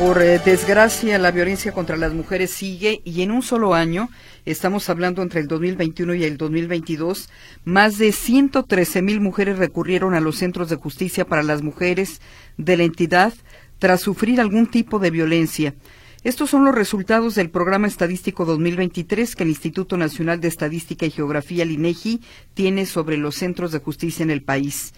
Por eh, desgracia, la violencia contra las mujeres sigue y en un solo año, estamos hablando entre el 2021 y el 2022, más de 113 mil mujeres recurrieron a los centros de justicia para las mujeres de la entidad tras sufrir algún tipo de violencia. Estos son los resultados del Programa Estadístico 2023 que el Instituto Nacional de Estadística y Geografía, el INEGI, tiene sobre los centros de justicia en el país.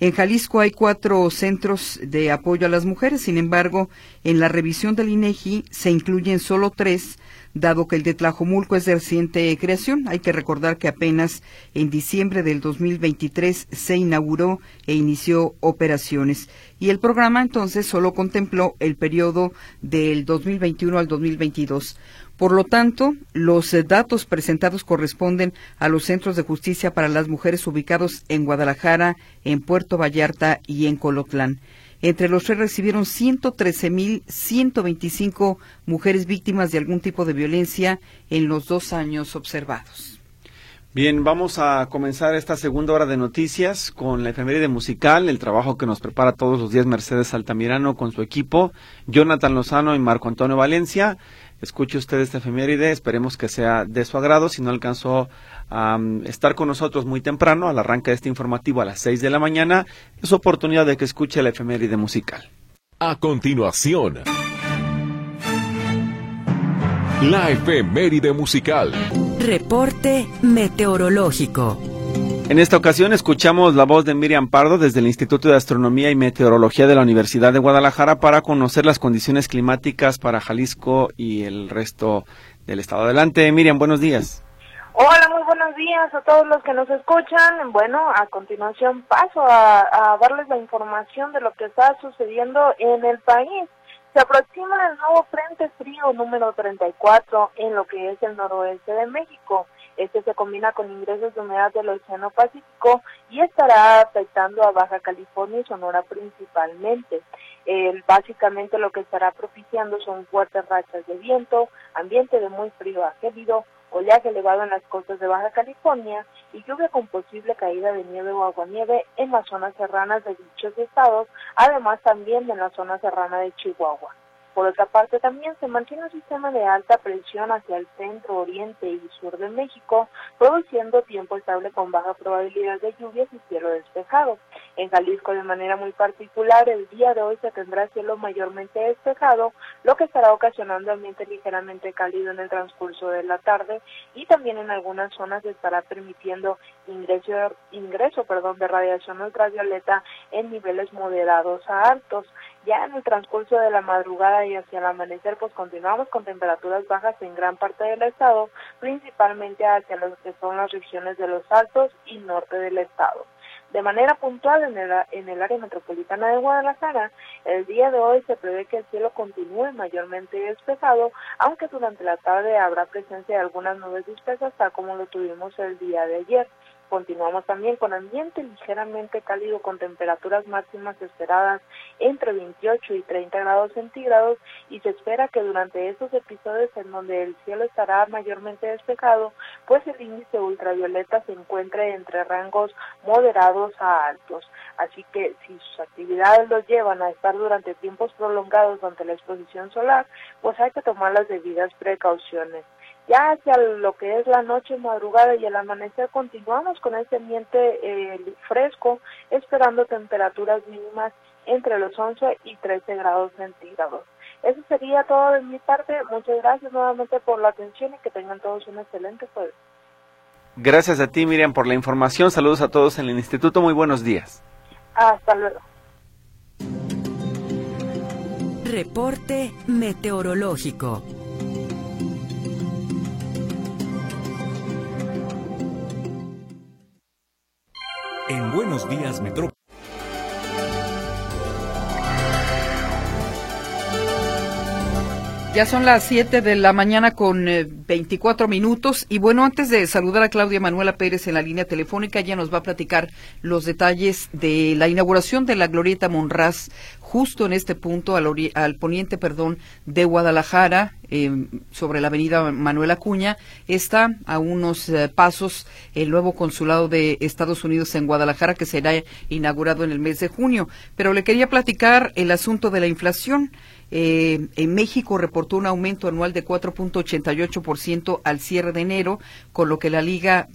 En Jalisco hay cuatro centros de apoyo a las mujeres, sin embargo, en la revisión del INEGI se incluyen solo tres, dado que el de Tlajomulco es de reciente creación. Hay que recordar que apenas en diciembre del 2023 se inauguró e inició operaciones. Y el programa entonces solo contempló el periodo del 2021 al 2022. Por lo tanto, los eh, datos presentados corresponden a los centros de justicia para las mujeres ubicados en Guadalajara, en Puerto Vallarta y en Colotlán. Entre los tres recibieron 113.125 mujeres víctimas de algún tipo de violencia en los dos años observados. Bien, vamos a comenzar esta segunda hora de noticias con la efeméride musical, el trabajo que nos prepara todos los días Mercedes Altamirano con su equipo, Jonathan Lozano y Marco Antonio Valencia escuche usted esta efeméride, esperemos que sea de su agrado, si no alcanzó a estar con nosotros muy temprano, al arranque de este informativo a las 6 de la mañana, es oportunidad de que escuche la efeméride musical. A continuación, la efeméride musical. Reporte meteorológico. En esta ocasión escuchamos la voz de Miriam Pardo desde el Instituto de Astronomía y Meteorología de la Universidad de Guadalajara para conocer las condiciones climáticas para Jalisco y el resto del estado. Adelante, Miriam, buenos días. Hola, muy buenos días a todos los que nos escuchan. Bueno, a continuación paso a, darles la información de lo que está sucediendo en el país. Se aproxima el nuevo Frente Frío número 34 en lo que es el noroeste de México. Este se combina con ingresos de humedad del Océano Pacífico y estará afectando a Baja California y Sonora principalmente. básicamente lo que estará propiciando son fuertes rachas de viento, ambiente de muy frío a gélido, oleaje elevado en las costas de Baja California y lluvia con posible caída de nieve o aguanieve en las zonas serranas de dichos estados, además también en la zona serrana de Chihuahua. Por otra parte, también se mantiene un sistema de alta presión hacia el centro, oriente y sur de México, produciendo tiempo estable con baja probabilidad de lluvias y cielo despejado. En Jalisco, de manera muy particular, el día de hoy se tendrá cielo mayormente despejado, lo que estará ocasionando ambiente ligeramente cálido en el transcurso de la tarde y también en algunas zonas estará permitiendo ingreso, ingreso perdón, de radiación ultravioleta en niveles moderados a altos. Ya en el transcurso de la madrugada y hacia el amanecer, pues continuamos con temperaturas bajas en gran parte del estado, principalmente hacia lo que son las regiones de los altos y norte del estado. De manera puntual en el, en el área metropolitana de Guadalajara, el día de hoy se prevé que el cielo continúe mayormente despejado, aunque durante la tarde habrá presencia de algunas nubes dispersas, tal como lo tuvimos el día de ayer. Continuamos también con ambiente ligeramente cálido con temperaturas máximas esperadas entre 28 y 30 grados centígrados y se espera que durante estos episodios en donde el cielo estará mayormente despejado, pues el índice ultravioleta se encuentre entre rangos moderados a altos. Así que si sus actividades los llevan a estar durante tiempos prolongados ante la exposición solar, pues hay que tomar las debidas precauciones. Ya hacia lo que es la noche, madrugada y el amanecer continuamos con este ambiente eh, fresco, esperando temperaturas mínimas entre los 11 y 13 grados centígrados. Eso sería todo de mi parte. Muchas gracias nuevamente por la atención y que tengan todos un excelente jueves. Gracias a ti, Miriam, por la información. Saludos a todos en el instituto. Muy buenos días. Hasta luego. Reporte meteorológico. En Buenos Días Metrópoli. Ya son las 7 de la mañana con 24 eh, minutos. Y bueno, antes de saludar a Claudia Manuela Pérez en la línea telefónica, ella nos va a platicar los detalles de la inauguración de la Glorieta Monraz justo en este punto, al, al poniente, perdón, de Guadalajara, eh, sobre la avenida Manuel Acuña, está a unos eh, pasos el nuevo consulado de Estados Unidos en Guadalajara que será inaugurado en el mes de junio. Pero le quería platicar el asunto de la inflación. Eh, en México reportó un aumento anual de 4.88% al cierre de enero, con lo que la liga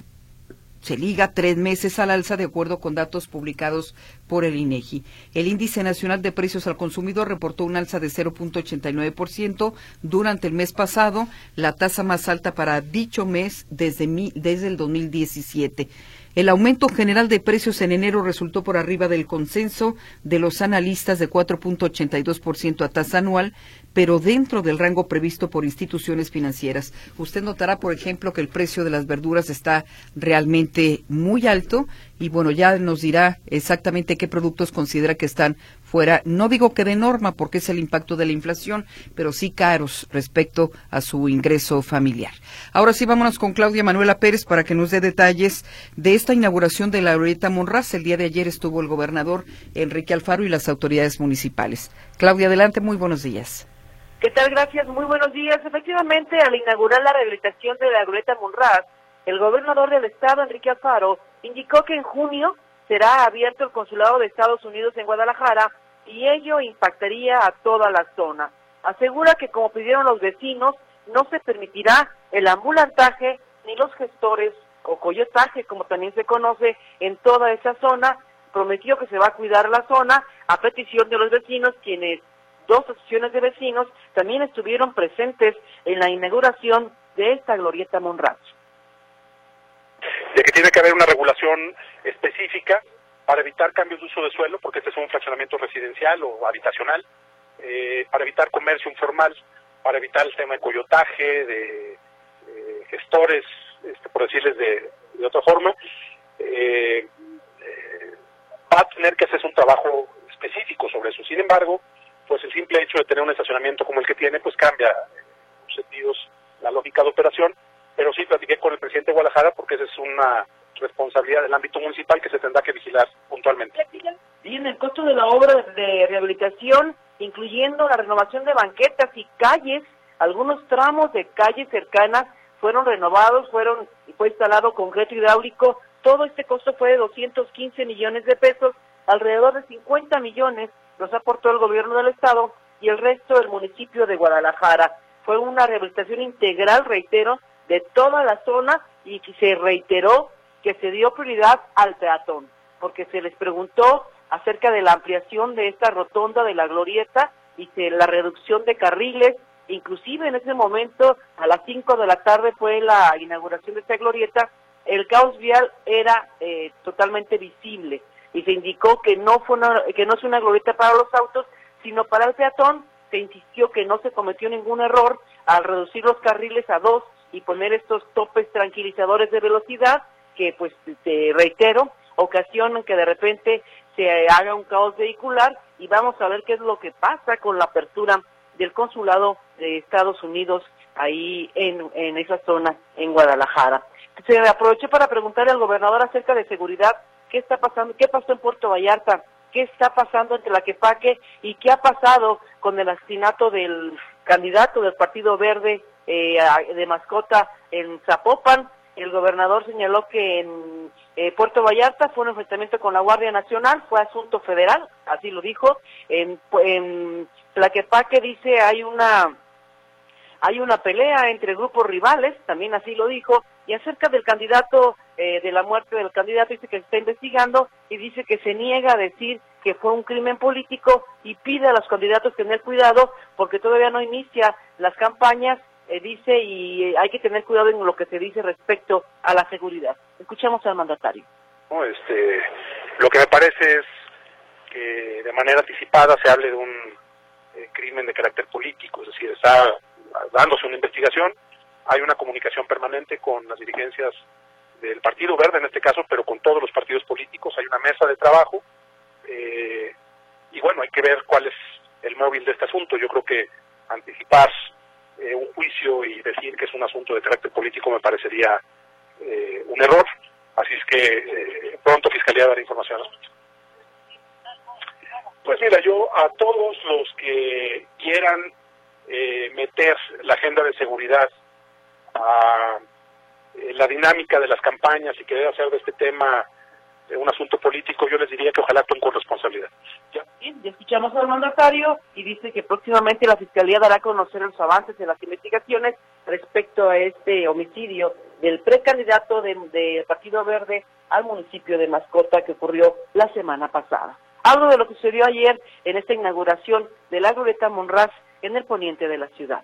se liga tres meses al alza de acuerdo con datos publicados por el INEGI. El índice nacional de precios al consumidor reportó un alza de 0.89% durante el mes pasado, la tasa más alta para dicho mes desde, desde el 2017. El aumento general de precios en enero resultó por arriba del consenso de los analistas de 4.82% a tasa anual, pero dentro del rango previsto por instituciones financieras. Usted notará, por ejemplo, que el precio de las verduras está realmente muy alto y bueno, ya nos dirá exactamente qué productos considera que están fuera, no digo que de norma porque es el impacto de la inflación, pero sí caros respecto a su ingreso familiar. Ahora sí, vámonos con Claudia Manuela Pérez para que nos dé detalles de esta inauguración de la Glorieta Monraz. El día de ayer estuvo el gobernador Enrique Alfaro y las autoridades municipales. Claudia, adelante, muy buenos días. ¿Qué tal? Gracias, muy buenos días. Efectivamente, al inaugurar la rehabilitación de la Glorieta Monraz, el gobernador del estado, Enrique Alfaro, indicó que en junio será abierto el consulado de Estados Unidos en Guadalajara y ello impactaría a toda la zona. Asegura que como pidieron los vecinos, no se permitirá el ambulantaje ni los gestores o coyotaje, como también se conoce, en toda esa zona. Prometió que se va a cuidar la zona a petición de los vecinos, quienes dos asociaciones de vecinos también estuvieron presentes en la inauguración de esta glorieta Monraz de que tiene que haber una regulación específica para evitar cambios de uso de suelo, porque este es un fraccionamiento residencial o habitacional, eh, para evitar comercio informal, para evitar el tema de coyotaje, de, gestores, este, por decirles de, otra forma, eh, eh, va a tener que hacerse un trabajo específico sobre eso. Sin embargo, pues el simple hecho de tener un estacionamiento como el que tiene, pues cambia en sentidos la lógica de operación pero sí platiqué con el presidente de Guadalajara porque esa es una responsabilidad del ámbito municipal que se tendrá que vigilar puntualmente. Y en el costo de la obra de rehabilitación, incluyendo la renovación de banquetas y calles, algunos tramos de calles cercanas fueron renovados, fueron fue instalado concreto hidráulico, todo este costo fue de 215 millones de pesos, alrededor de 50 millones los aportó el gobierno del estado y el resto del municipio de Guadalajara. Fue una rehabilitación integral, reitero, de toda la zona y se reiteró que se dio prioridad al peatón, porque se les preguntó acerca de la ampliación de esta rotonda de la glorieta y de la reducción de carriles, inclusive en ese momento a las 5 de la tarde fue la inauguración de esta glorieta, el caos vial era eh, totalmente visible y se indicó que no fue que no es una glorieta para los autos, sino para el peatón. Se insistió que no se cometió ningún error al reducir los carriles a dos y poner estos topes tranquilizadores de velocidad que, pues, te reitero, ocasionan que de repente se haga un caos vehicular y vamos a ver qué es lo que pasa con la apertura del consulado de Estados Unidos ahí en, en esa zona, en Guadalajara. Se aproveché para preguntarle al gobernador acerca de seguridad, qué está pasando, qué pasó en Puerto Vallarta, qué está pasando entre la Quepaque y qué ha pasado con el asesinato del candidato del Partido Verde eh, de mascota en Zapopan. El gobernador señaló que en eh, Puerto Vallarta fue un enfrentamiento con la Guardia Nacional, fue asunto federal, así lo dijo. En, en Tlaquepaque dice hay una hay una pelea entre grupos rivales, también así lo dijo, y acerca del candidato, eh, de la muerte del candidato, dice que se está investigando y dice que se niega a decir que fue un crimen político y pide a los candidatos tener cuidado porque todavía no inicia las campañas eh, dice y eh, hay que tener cuidado en lo que se dice respecto a la seguridad. Escuchamos al mandatario. este, lo que me parece es que de manera anticipada se hable de un eh, crimen de carácter político, es decir, está dándose una investigación, hay una comunicación permanente con las dirigencias del Partido Verde en este caso, pero con todos los partidos políticos, hay una mesa de trabajo y bueno, hay que ver cuál es el móvil de este asunto. Yo creo que anticipar eh, un juicio y decir que es un asunto de carácter político me parecería eh, un error. Así es que eh, pronto Fiscalía dará información. Pues mira, yo a todos los que quieran eh, meter la agenda de seguridad a la dinámica de las campañas y querer hacer de este tema un asunto político, yo les diría que ojalá actúen con responsabilidad. Ya. ya escuchamos al mandatario y dice que próximamente la Fiscalía dará a conocer los avances de las investigaciones respecto a este homicidio del precandidato del de Partido Verde al municipio de Mascota que ocurrió la semana pasada. Algo de lo que sucedió ayer en esta inauguración de la Glorieta Monraz en el poniente de la ciudad.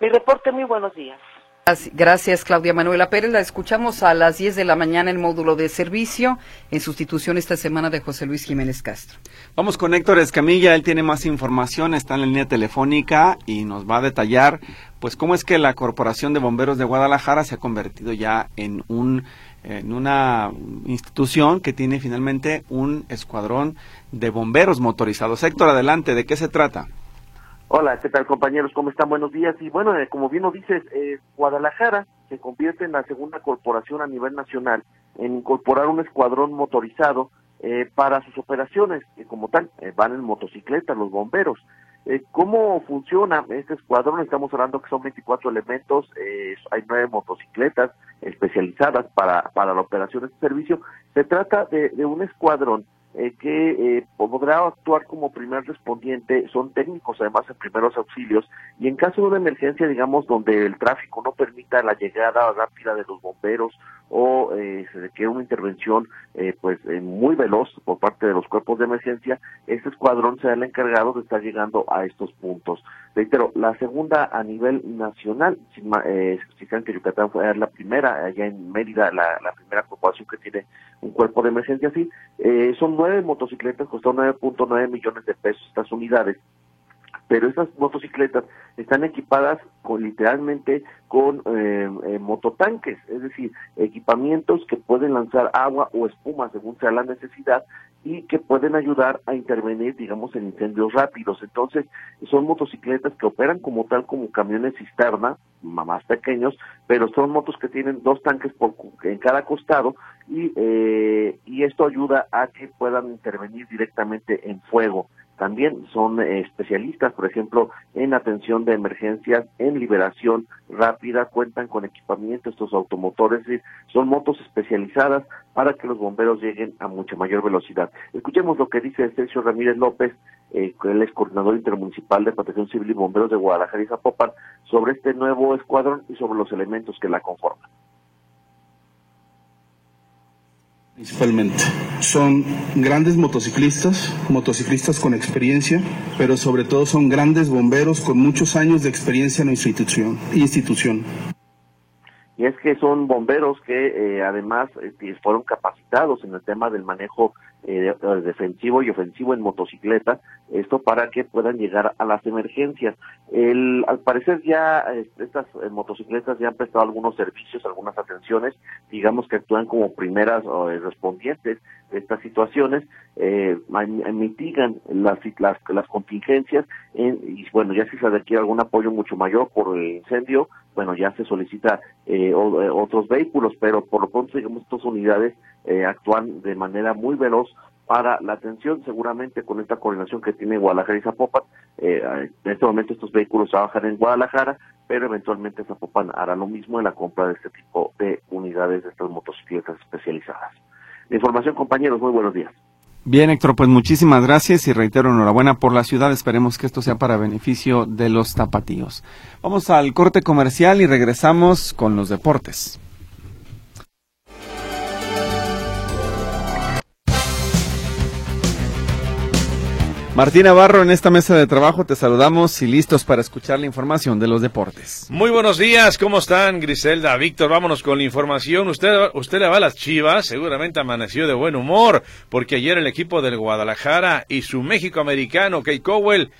Mi reporte, muy buenos días. Gracias, Claudia Manuela Pérez. La escuchamos a las 10 de la mañana en módulo de servicio, en sustitución esta semana de José Luis Jiménez Castro. Vamos con Héctor Escamilla, él tiene más información, está en la línea telefónica y nos va a detallar, pues, cómo es que la Corporación de Bomberos de Guadalajara se ha convertido ya en un en una institución que tiene finalmente un escuadrón de bomberos motorizados. Héctor, adelante, ¿de qué se trata? Hola, ¿qué tal compañeros? ¿Cómo están? Buenos días. Y bueno, eh, como bien lo dices, eh, Guadalajara se convierte en la segunda corporación a nivel nacional en incorporar un escuadrón motorizado eh, para sus operaciones, que como tal van en motocicleta los bomberos. ¿Cómo funciona este escuadrón? Estamos hablando que son 24 elementos, hay nueve motocicletas especializadas para, para la operación de este servicio. Se trata de, de un escuadrón eh, que eh, podrá actuar como primer respondiente, son técnicos además en primeros auxilios, y en caso de una emergencia, digamos, donde el tráfico no permita la llegada rápida de los bomberos o eh, se requiere una intervención eh, pues eh, muy veloz por parte de los cuerpos de emergencia, este escuadrón será el encargado de estar llegando a estos puntos. Reitero, la segunda a nivel nacional, si, eh, que Yucatán fue la primera, allá en Mérida, la, la primera corporación que tiene un cuerpo de emergencia así, eh, son nueve motocicletas, costó 9.9 millones de pesos estas unidades, pero estas motocicletas están equipadas con literalmente con eh, eh, mototanques, es decir, equipamientos que pueden lanzar agua o espuma según sea la necesidad y que pueden ayudar a intervenir, digamos, en incendios rápidos. Entonces, son motocicletas que operan como tal como camiones cisterna, más pequeños, pero son motos que tienen dos tanques por, en cada costado y, eh, y esto ayuda a que puedan intervenir directamente en fuego. También son eh, especialistas, por ejemplo, en atención de emergencias, en liberación rápida, cuentan con equipamiento, estos automotores, son motos especializadas para que los bomberos lleguen a mucha mayor velocidad. Escuchemos lo que dice Sergio Ramírez López, eh, él es coordinador intermunicipal de protección civil y bomberos de Guadalajara y Zapopan, sobre este nuevo escuadrón y sobre los elementos que la conforman. Principalmente. Son grandes motociclistas, motociclistas con experiencia, pero sobre todo son grandes bomberos con muchos años de experiencia en nuestra institución. institución. Y es que son bomberos que eh, además este, fueron capacitados en el tema del manejo eh, defensivo y ofensivo en motocicleta, esto para que puedan llegar a las emergencias. El, al parecer ya estas eh, motocicletas ya han prestado algunos servicios, algunas atenciones, digamos que actúan como primeras eh, respondientes estas situaciones, eh, mitigan las, las, contingencias y bueno, ya si se requiere algún apoyo mucho mayor por el incendio, bueno, ya se solicita eh, otros vehículos, pero por lo pronto, digamos, estas unidades eh, actúan de manera muy veloz para la atención, seguramente con esta coordinación que tiene Guadalajara y Zapopan. Eh, en este momento estos vehículos trabajan en Guadalajara, pero eventualmente Zapopan hará lo mismo en la compra de este tipo de unidades de estas motocicletas especializadas. Información, compañeros, muy buenos días. Bien, Héctor, pues muchísimas gracias y reitero enhorabuena por la ciudad. Esperemos que esto sea para beneficio de los tapatíos. Vamos al corte comercial y regresamos con los deportes. Martín Navarro, en esta mesa de trabajo te saludamos y listos para escuchar la información de los deportes. Muy buenos días, ¿cómo están Griselda? Víctor, vámonos con la información. Usted, usted le va a las chivas, seguramente amaneció de buen humor, porque ayer el equipo del Guadalajara y su México americano, Kate Cowell,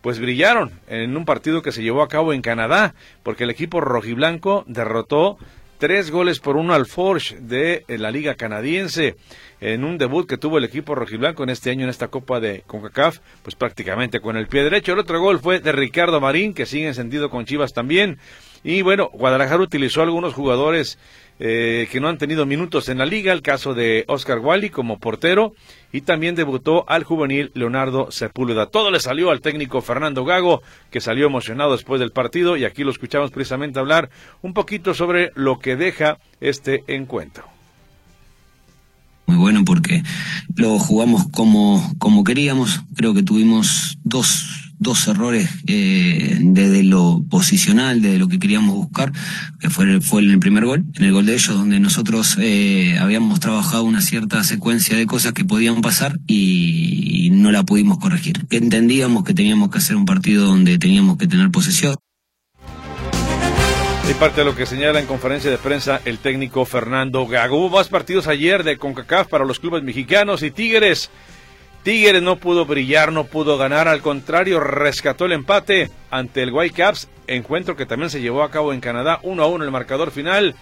pues brillaron en un partido que se llevó a cabo en Canadá, porque el equipo rojiblanco derrotó tres goles por uno al Forge de eh, la Liga Canadiense en un debut que tuvo el equipo rojiblanco en este año en esta Copa de CONCACAF, pues prácticamente con el pie derecho. El otro gol fue de Ricardo Marín, que sigue encendido con Chivas también. Y bueno, Guadalajara utilizó algunos jugadores eh, que no han tenido minutos en la liga, el caso de Oscar Wally como portero y también debutó al juvenil Leonardo Sepúlveda. Todo le salió al técnico Fernando Gago, que salió emocionado después del partido y aquí lo escuchamos precisamente hablar un poquito sobre lo que deja este encuentro muy bueno porque lo jugamos como, como queríamos. Creo que tuvimos dos, dos errores eh, desde lo posicional, desde lo que queríamos buscar, que fue, fue el primer gol, en el gol de ellos, donde nosotros eh, habíamos trabajado una cierta secuencia de cosas que podían pasar y no la pudimos corregir. Entendíamos que teníamos que hacer un partido donde teníamos que tener posesión y parte de lo que señala en conferencia de prensa el técnico Fernando Gago. Más partidos ayer de CONCACAF para los clubes mexicanos y Tigres. Tigres no pudo brillar, no pudo ganar, al contrario, rescató el empate ante el Whitecaps, encuentro que también se llevó a cabo en Canadá, 1 a 1 el marcador final.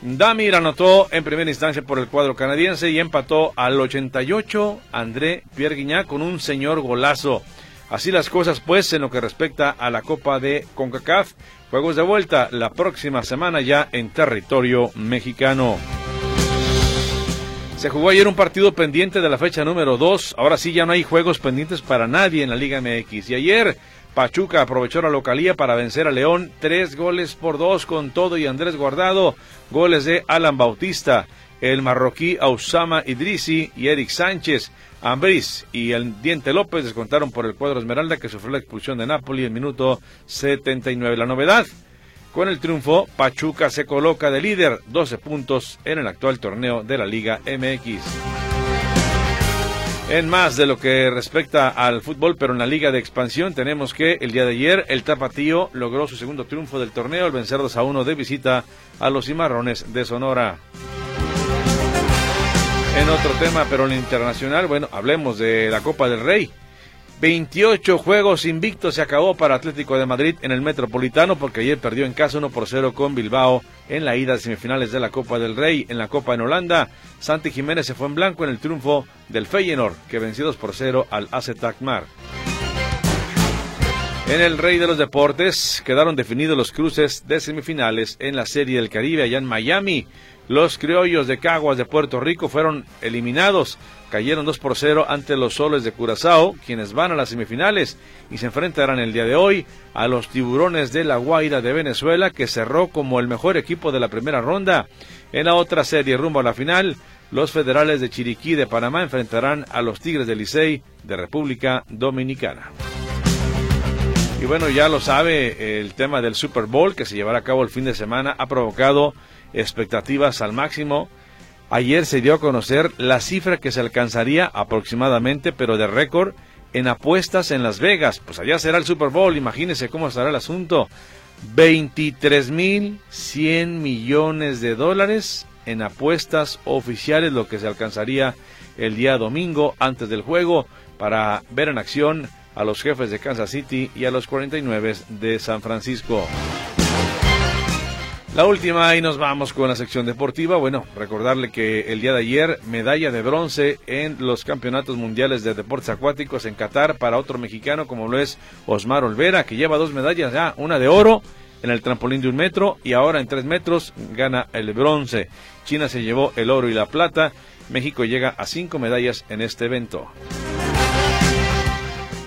Damir anotó en primera instancia por el cuadro canadiense y empató al 88 André Pierre con un señor golazo. Así las cosas pues en lo que respecta a la Copa de CONCACAF. Juegos de vuelta la próxima semana ya en territorio mexicano. Se jugó ayer un partido pendiente de la fecha número 2. Ahora sí ya no hay juegos pendientes para nadie en la Liga MX. Y ayer Pachuca aprovechó la localía para vencer a León. Tres goles por dos con todo y Andrés Guardado. Goles de Alan Bautista, el marroquí Ausama Idrisi y Eric Sánchez. Ambris y el Diente López descontaron por el cuadro Esmeralda que sufrió la expulsión de Napoli en minuto 79. La novedad, con el triunfo, Pachuca se coloca de líder, 12 puntos en el actual torneo de la Liga MX. En más de lo que respecta al fútbol, pero en la Liga de Expansión, tenemos que el día de ayer el Tapatío logró su segundo triunfo del torneo al vencer 2 a 1 de visita a los Cimarrones de Sonora. En otro tema, pero en internacional, bueno, hablemos de la Copa del Rey. 28 juegos invictos se acabó para Atlético de Madrid en el Metropolitano porque ayer perdió en casa 1 por 0 con Bilbao en la ida de semifinales de la Copa del Rey. En la Copa en Holanda, Santi Jiménez se fue en blanco en el triunfo del Feyenoord que venció 2 por 0 al AZ Alkmaar. En el Rey de los Deportes quedaron definidos los cruces de semifinales en la Serie del Caribe allá en Miami. Los criollos de Caguas de Puerto Rico fueron eliminados. Cayeron 2 por 0 ante los soles de Curazao, quienes van a las semifinales y se enfrentarán el día de hoy a los tiburones de La Guaira de Venezuela, que cerró como el mejor equipo de la primera ronda. En la otra serie rumbo a la final, los federales de Chiriquí de Panamá enfrentarán a los Tigres de Licey de República Dominicana. Y bueno, ya lo sabe, el tema del Super Bowl que se llevará a cabo el fin de semana ha provocado expectativas al máximo. Ayer se dio a conocer la cifra que se alcanzaría aproximadamente, pero de récord, en apuestas en Las Vegas. Pues allá será el Super Bowl, imagínense cómo estará el asunto. 23.100 millones de dólares en apuestas oficiales, lo que se alcanzaría el día domingo antes del juego para ver en acción a los jefes de Kansas City y a los 49 de San Francisco. La última y nos vamos con la sección deportiva. Bueno, recordarle que el día de ayer medalla de bronce en los campeonatos mundiales de deportes acuáticos en Qatar para otro mexicano como lo es Osmar Olvera, que lleva dos medallas ya, una de oro en el trampolín de un metro y ahora en tres metros gana el bronce. China se llevó el oro y la plata. México llega a cinco medallas en este evento.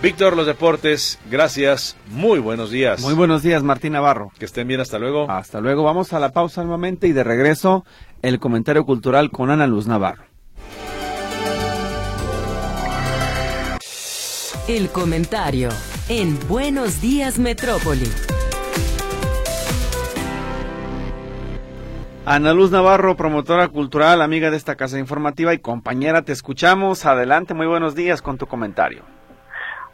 Víctor, los deportes, gracias, muy buenos días. Muy buenos días, Martín Navarro. Que estén bien, hasta luego. Hasta luego, vamos a la pausa nuevamente y de regreso el comentario cultural con Ana Luz Navarro. El comentario en Buenos Días Metrópoli. Ana Luz Navarro, promotora cultural, amiga de esta casa informativa y compañera, te escuchamos. Adelante, muy buenos días con tu comentario.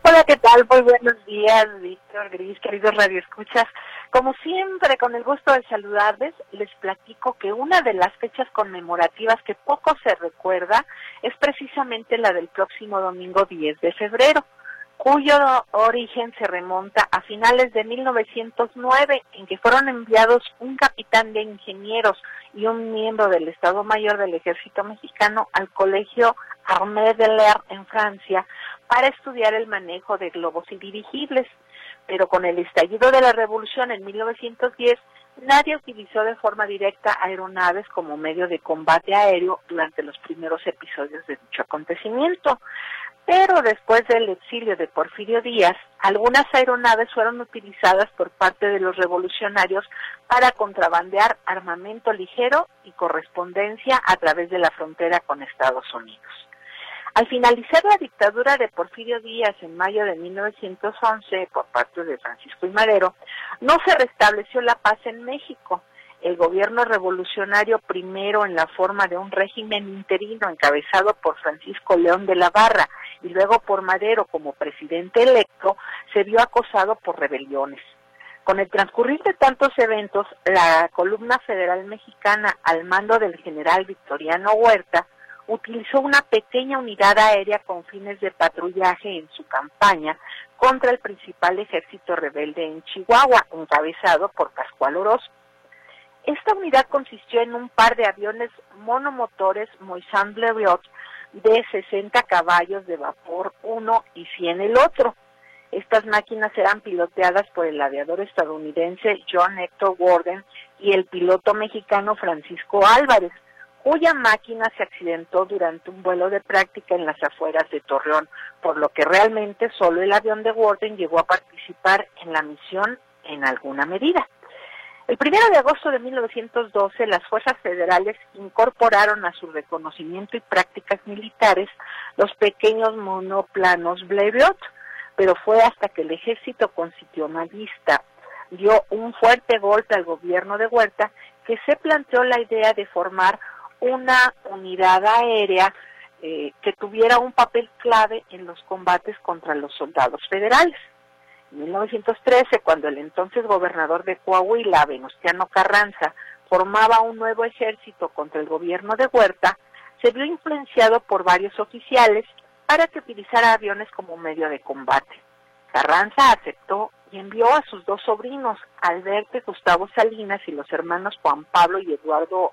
Hola, ¿qué tal? Muy buenos días, Víctor Gris, queridos radioescuchas. Como siempre, con el gusto de saludarles, les platico que una de las fechas conmemorativas que poco se recuerda es precisamente la del próximo domingo 10 de febrero, cuyo origen se remonta a finales de 1909, en que fueron enviados un capitán de ingenieros y un miembro del Estado Mayor del Ejército Mexicano al Colegio Armée de l'Air en Francia para estudiar el manejo de globos y dirigibles. pero con el estallido de la revolución en 1910 nadie utilizó de forma directa aeronaves como medio de combate aéreo durante los primeros episodios de dicho acontecimiento. Pero después del exilio de Porfirio Díaz, algunas aeronaves fueron utilizadas por parte de los revolucionarios para contrabandear armamento ligero y correspondencia a través de la frontera con Estados Unidos. Al finalizar la dictadura de Porfirio Díaz en mayo de 1911 por parte de Francisco y Madero, no se restableció la paz en México. El gobierno revolucionario, primero en la forma de un régimen interino encabezado por Francisco León de la Barra y luego por Madero como presidente electo, se vio acosado por rebeliones. Con el transcurrir de tantos eventos, la columna federal mexicana al mando del general Victoriano Huerta utilizó una pequeña unidad aérea con fines de patrullaje en su campaña contra el principal ejército rebelde en Chihuahua, encabezado por Pascual Orozco. Esta unidad consistió en un par de aviones monomotores Moissan Blériot de 60 caballos de vapor uno y 100 el otro. Estas máquinas eran piloteadas por el aviador estadounidense John Hector Warden y el piloto mexicano Francisco Álvarez cuya máquina se accidentó durante un vuelo de práctica en las afueras de Torreón, por lo que realmente solo el avión de Warden llegó a participar en la misión en alguna medida. El 1 de agosto de 1912, las fuerzas federales incorporaron a su reconocimiento y prácticas militares los pequeños monoplanos Blériot, pero fue hasta que el ejército constitucionalista dio un fuerte golpe al gobierno de Huerta que se planteó la idea de formar una unidad aérea eh, que tuviera un papel clave en los combates contra los soldados federales. En 1913, cuando el entonces gobernador de Coahuila, Venustiano Carranza, formaba un nuevo ejército contra el gobierno de Huerta, se vio influenciado por varios oficiales para que utilizara aviones como medio de combate. Carranza aceptó y envió a sus dos sobrinos, Alberto y Gustavo Salinas, y los hermanos Juan Pablo y Eduardo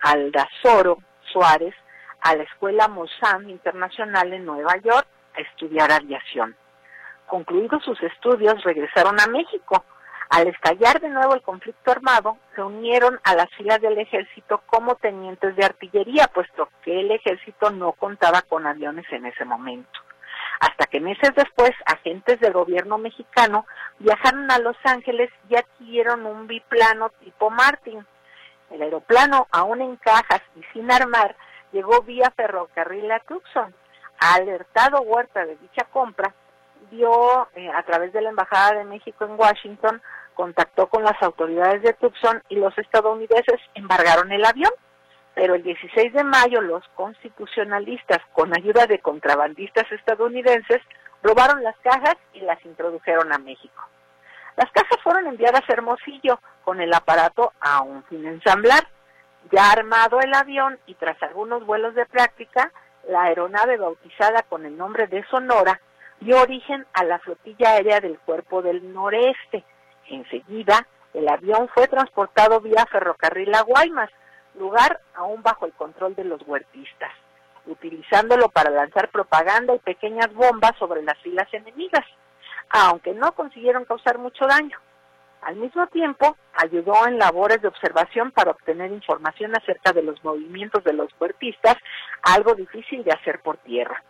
Aldazoro Suárez a la Escuela Mossad Internacional en Nueva York a estudiar aviación. Concluidos sus estudios, regresaron a México. Al estallar de nuevo el conflicto armado, se unieron a las filas del ejército como tenientes de artillería, puesto que el ejército no contaba con aviones en ese momento. Hasta que meses después, agentes del gobierno mexicano viajaron a Los Ángeles y adquirieron un biplano tipo Martin, el aeroplano, aún en cajas y sin armar, llegó vía ferrocarril a Tucson. Alertado Huerta de dicha compra, dio eh, a través de la Embajada de México en Washington, contactó con las autoridades de Tucson y los estadounidenses embargaron el avión. Pero el 16 de mayo los constitucionalistas, con ayuda de contrabandistas estadounidenses, robaron las cajas y las introdujeron a México. Las cajas fueron enviadas a Hermosillo con el aparato aún sin ensamblar. Ya armado el avión y tras algunos vuelos de práctica, la aeronave bautizada con el nombre de Sonora dio origen a la flotilla aérea del Cuerpo del Noreste. Enseguida, el avión fue transportado vía ferrocarril a Guaymas, lugar aún bajo el control de los huertistas, utilizándolo para lanzar propaganda y pequeñas bombas sobre las filas enemigas aunque no consiguieron causar mucho daño. Al mismo tiempo, ayudó en labores de observación para obtener información acerca de los movimientos de los puertistas, algo difícil de hacer por tierra.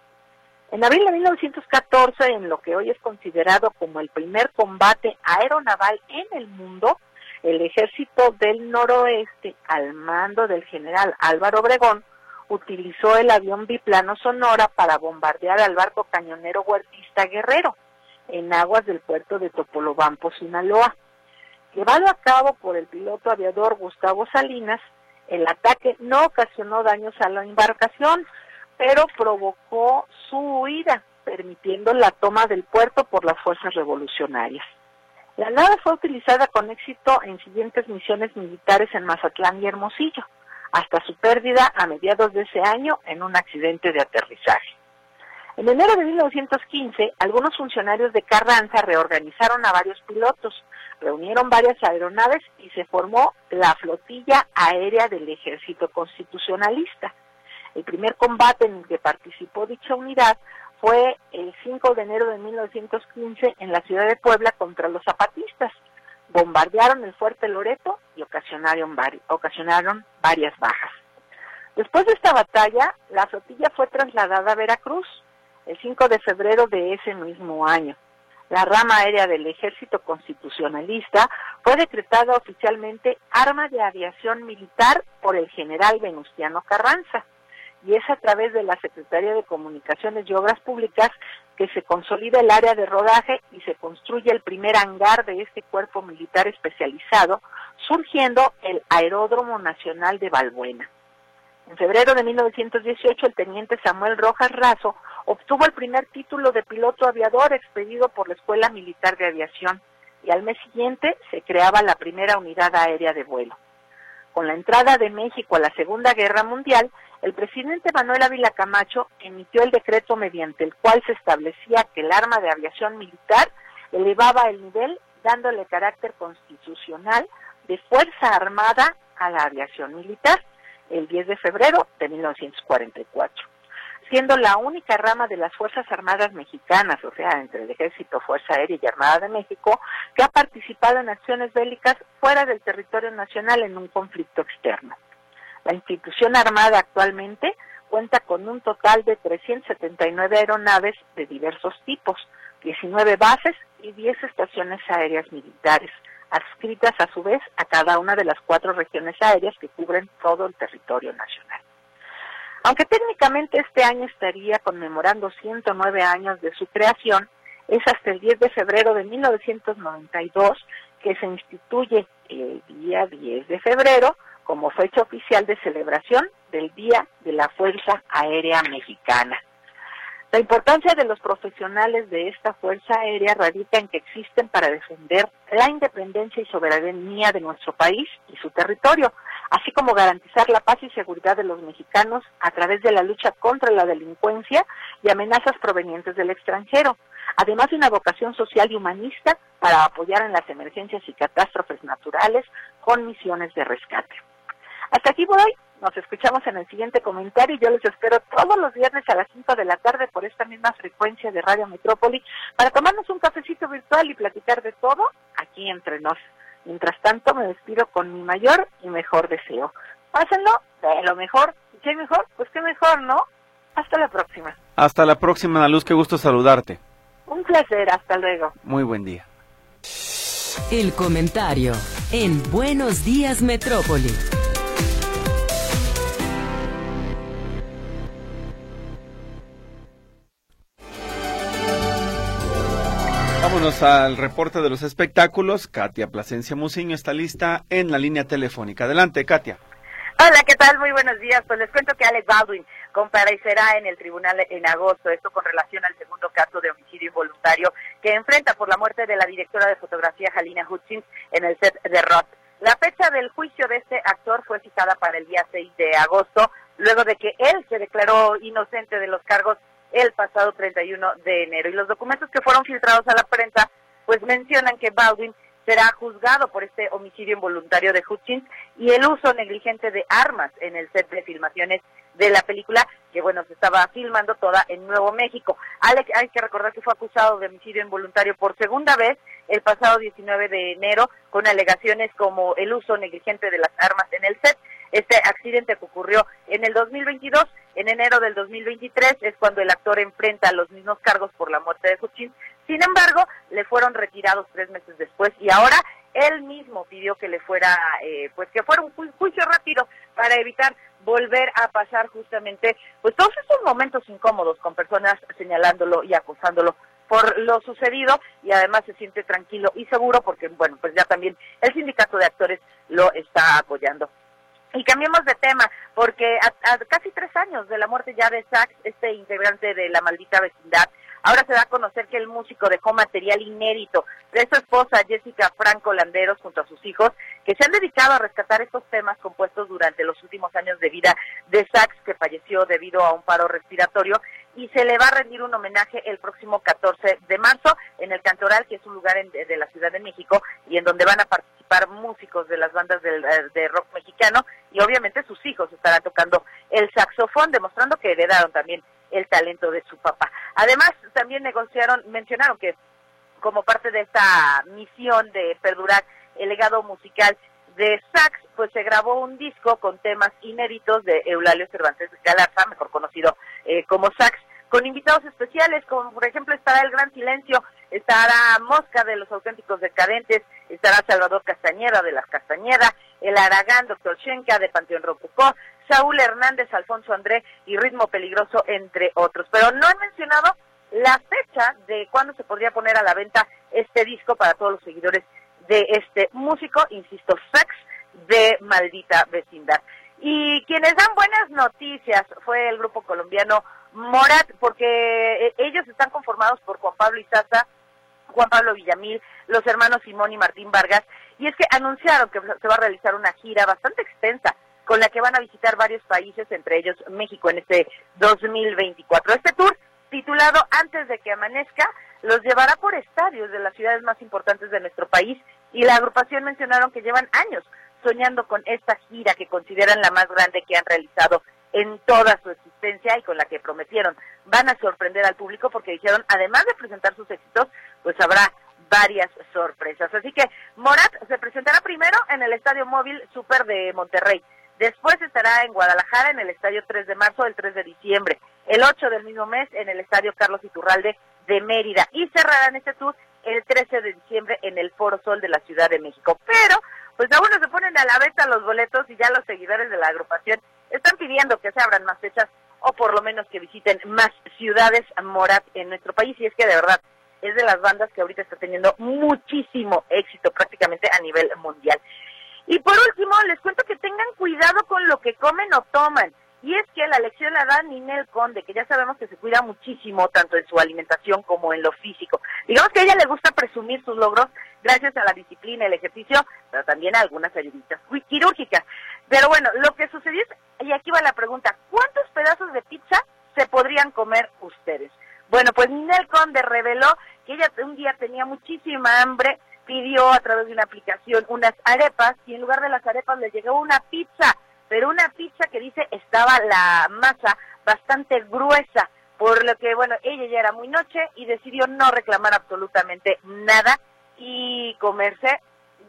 En abril de 1914, en lo que hoy es considerado como el primer combate aeronaval en el mundo, el ejército del noroeste, al mando del general Álvaro Obregón, utilizó el avión biplano Sonora para bombardear al barco cañonero huertista Guerrero en aguas del puerto de Topolobampo, Sinaloa. Llevado a cabo por el piloto aviador Gustavo Salinas, el ataque no ocasionó daños a la embarcación, pero provocó su huida, permitiendo la toma del puerto por las fuerzas revolucionarias. La nave fue utilizada con éxito en siguientes misiones militares en Mazatlán y Hermosillo, hasta su pérdida a mediados de ese año en un accidente de aterrizaje. En enero de 1915, algunos funcionarios de Carranza reorganizaron a varios pilotos, reunieron varias aeronaves y se formó la flotilla aérea del ejército constitucionalista. El primer combate en el que participó dicha unidad fue el 5 de enero de 1915 en la ciudad de Puebla contra los zapatistas. Bombardearon el fuerte Loreto y ocasionaron, ocasionaron varias bajas. Después de esta batalla, la flotilla fue trasladada a Veracruz el 5 de febrero de ese mismo año. La rama aérea del ejército constitucionalista fue decretada oficialmente arma de aviación militar por el general Venustiano Carranza y es a través de la Secretaría de Comunicaciones y Obras Públicas que se consolida el área de rodaje y se construye el primer hangar de este cuerpo militar especializado, surgiendo el Aeródromo Nacional de Balbuena. En febrero de 1918, el teniente Samuel Rojas Razo obtuvo el primer título de piloto aviador expedido por la Escuela Militar de Aviación y al mes siguiente se creaba la primera unidad aérea de vuelo. Con la entrada de México a la Segunda Guerra Mundial, el presidente Manuel Ávila Camacho emitió el decreto mediante el cual se establecía que el arma de aviación militar elevaba el nivel dándole carácter constitucional de Fuerza Armada a la aviación militar el 10 de febrero de 1944, siendo la única rama de las Fuerzas Armadas mexicanas, o sea, entre el Ejército, Fuerza Aérea y Armada de México, que ha participado en acciones bélicas fuera del territorio nacional en un conflicto externo. La institución armada actualmente cuenta con un total de 379 aeronaves de diversos tipos, 19 bases y 10 estaciones aéreas militares, adscritas a su vez a cada una de las cuatro regiones aéreas que cubren todo el territorio nacional. Aunque técnicamente este año estaría conmemorando 109 años de su creación, es hasta el 10 de febrero de 1992 que se instituye el día 10 de febrero como fecha oficial de celebración del Día de la Fuerza Aérea Mexicana. La importancia de los profesionales de esta Fuerza Aérea radica en que existen para defender la independencia y soberanía de nuestro país y su territorio, así como garantizar la paz y seguridad de los mexicanos a través de la lucha contra la delincuencia y amenazas provenientes del extranjero, además de una vocación social y humanista para apoyar en las emergencias y catástrofes naturales con misiones de rescate. Hasta aquí voy. Nos escuchamos en el siguiente comentario y yo les espero todos los viernes a las 5 de la tarde por esta misma frecuencia de Radio Metrópoli para tomarnos un cafecito virtual y platicar de todo aquí entre nos. Mientras tanto, me despido con mi mayor y mejor deseo. Pásenlo de lo mejor. ¿Qué mejor? Pues qué mejor, ¿no? Hasta la próxima. Hasta la próxima, Ana Luz. Qué gusto saludarte. Un placer. Hasta luego. Muy buen día. El comentario en Buenos Días Metrópoli. Vámonos al reporte de los espectáculos. Katia Plasencia Musiño está lista en la línea telefónica. Adelante, Katia. Hola, ¿qué tal? Muy buenos días. Pues les cuento que Alex Baldwin comparecerá en el tribunal en agosto, esto con relación al segundo caso de homicidio involuntario que enfrenta por la muerte de la directora de fotografía Halina Hutchins en el set de Roth. La fecha del juicio de este actor fue fijada para el día 6 de agosto, luego de que él se declaró inocente de los cargos el pasado 31 de enero. Y los documentos que fueron filtrados a la prensa, pues mencionan que Baldwin será juzgado por este homicidio involuntario de Hutchins y el uso negligente de armas en el set de filmaciones de la película, que bueno, se estaba filmando toda en Nuevo México. Alex, hay que recordar que fue acusado de homicidio involuntario por segunda vez el pasado 19 de enero, con alegaciones como el uso negligente de las armas en el set. Este accidente que ocurrió en el 2022, en enero del 2023, es cuando el actor enfrenta los mismos cargos por la muerte de Hutchins. Sin embargo, le fueron retirados tres meses después y ahora él mismo pidió que le fuera, eh, pues que fuera un juicio rápido para evitar volver a pasar justamente, pues todos esos momentos incómodos con personas señalándolo y acusándolo por lo sucedido y además se siente tranquilo y seguro porque, bueno, pues ya también el sindicato de actores lo está apoyando. Y cambiemos de tema, porque a, casi tres años de la muerte ya de Sax, este integrante de la maldita vecindad, ahora se da a conocer que el músico dejó material inédito de su esposa Jessica Franco Landeros junto a sus hijos, que se han dedicado a rescatar estos temas compuestos durante los últimos años de vida de Sax, que falleció debido a un paro respiratorio, y se le va a rendir un homenaje el próximo 14 de marzo en el Cantoral, que es un lugar de la Ciudad de México, y en donde van a participar músicos de las bandas de rock mexicano, y obviamente sus hijos estarán tocando el saxofón, demostrando que heredaron también el talento de su papá. Además, también negociaron, mencionaron que como parte de esta misión de perdurar el legado musical de Sax, pues se grabó un disco con temas inéditos de Eulalio Cervantes Galarza, mejor conocido eh, como Sax, con invitados especiales, como por ejemplo estará El Gran Silencio, estará Mosca de los Auténticos Decadentes, estará Salvador Castañeda de Las Castañeda, El Aragán, Doctor Shenka de Panteón Rococó, Saúl Hernández, Alfonso André y Ritmo Peligroso, entre otros. Pero no he mencionado la fecha de cuándo se podría poner a la venta este disco para todos los seguidores de este músico, insisto, Sax de Maldita Vecindad. Y quienes dan buenas noticias fue el grupo colombiano Morat, porque eh, ellos están conformados por Juan Pablo Izaza, Juan Pablo Villamil, los hermanos Simón y Martín Vargas, y es que anunciaron que se va a realizar una gira bastante extensa con la que van a visitar varios países, entre ellos México, en este 2024. Este tour, titulado Antes de que amanezca, los llevará por estadios de las ciudades más importantes de nuestro país y la agrupación mencionaron que llevan años soñando con esta gira que consideran la más grande que han realizado en toda su existencia y con la que prometieron van a sorprender al público porque dijeron, además de presentar sus éxitos, pues habrá varias sorpresas. Así que Morat se presentará primero en el Estadio Móvil Super de Monterrey. Después estará en Guadalajara en el Estadio 3 de marzo, el 3 de diciembre. El 8 del mismo mes en el Estadio Carlos Iturralde de Mérida. Y cerrarán este tour el 13 de diciembre en el Foro Sol de la Ciudad de México. Pero, pues aún no se ponen a la venta los boletos y ya los seguidores de la agrupación están pidiendo que se abran más fechas o por lo menos que visiten más ciudades Morat en nuestro país. Y es que de verdad es de las bandas que ahorita está teniendo muchísimo éxito prácticamente a nivel mundial. Y por último, les cuento que tengan cuidado con lo que comen o toman. Y es que la lección la da Ninel Conde, que ya sabemos que se cuida muchísimo, tanto en su alimentación como en lo físico. Digamos que a ella le gusta presumir sus logros gracias a la disciplina, el ejercicio, pero también a algunas ayuditas quirúrgicas. Pero bueno, lo que sucedió es, y aquí va la pregunta, ¿cuántos pedazos de pizza se podrían comer ustedes? Bueno, pues Ninel Conde reveló que ella un día tenía muchísima hambre, pidió a través de una aplicación unas arepas y en lugar de las arepas le llegó una pizza pero una pizza que dice estaba la masa bastante gruesa, por lo que, bueno, ella ya era muy noche y decidió no reclamar absolutamente nada y comerse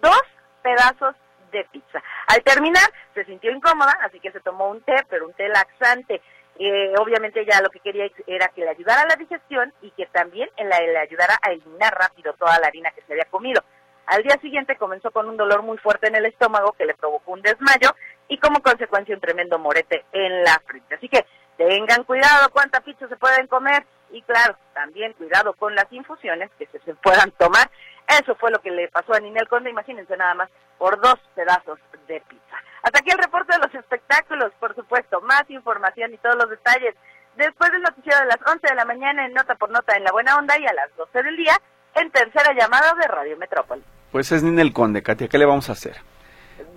dos pedazos de pizza. Al terminar, se sintió incómoda, así que se tomó un té, pero un té laxante. Eh, obviamente ella lo que quería era que le ayudara a la digestión y que también le ayudara a eliminar rápido toda la harina que se había comido. Al día siguiente comenzó con un dolor muy fuerte en el estómago que le provocó un desmayo y como consecuencia un tremendo morete en la frente. Así que tengan cuidado cuánta pizza se pueden comer y claro, también cuidado con las infusiones que se, puedan tomar. Eso fue lo que le pasó a Ninel Conde, imagínense nada más, por dos pedazos de pizza. Hasta aquí el reporte de los espectáculos, por supuesto, más información y todos los detalles. Después del noticiero de las 11 de la mañana en Nota por Nota en La Buena Onda y a las 12 del día en tercera llamada de Radio Metrópoli. Pues es Ninel Conde, Katia, ¿qué le vamos a hacer?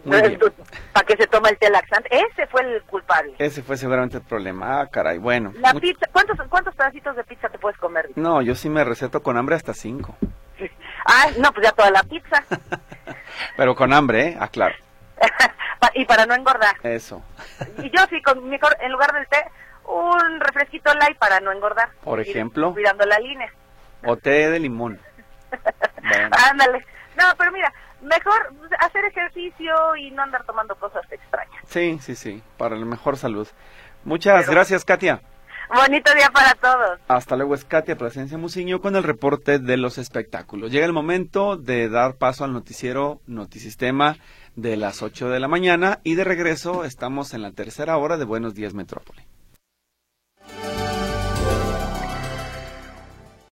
Para que se toma el té laxante. Ese fue el culpable. Ese fue seguramente el problema. Ah, caray, bueno. La pizza, ¿cuántos, ¿cuántos pedacitos de pizza te puedes comer? No, yo sí me receto con hambre hasta cinco. Ah, no, pues ya toda la pizza. Pero con hambre, ¿eh? Ah, claro. y para no engordar. Eso. y yo sí, con mejor, en lugar del té, un refresquito light para no engordar. Por ejemplo. Cuidando la línea. O té de limón. Ándale. No, pero mira, mejor hacer ejercicio y no andar tomando cosas extrañas. Sí, sí, sí, para la mejor salud. Muchas gracias, Katia. Bonito día para todos. Hasta luego, es Katia Presencia Musiño con el reporte de los espectáculos. Llega el momento de dar paso al noticiero Notisistema de las 8 de la mañana y de regreso estamos en la tercera hora de Buenos Días Metrópoli.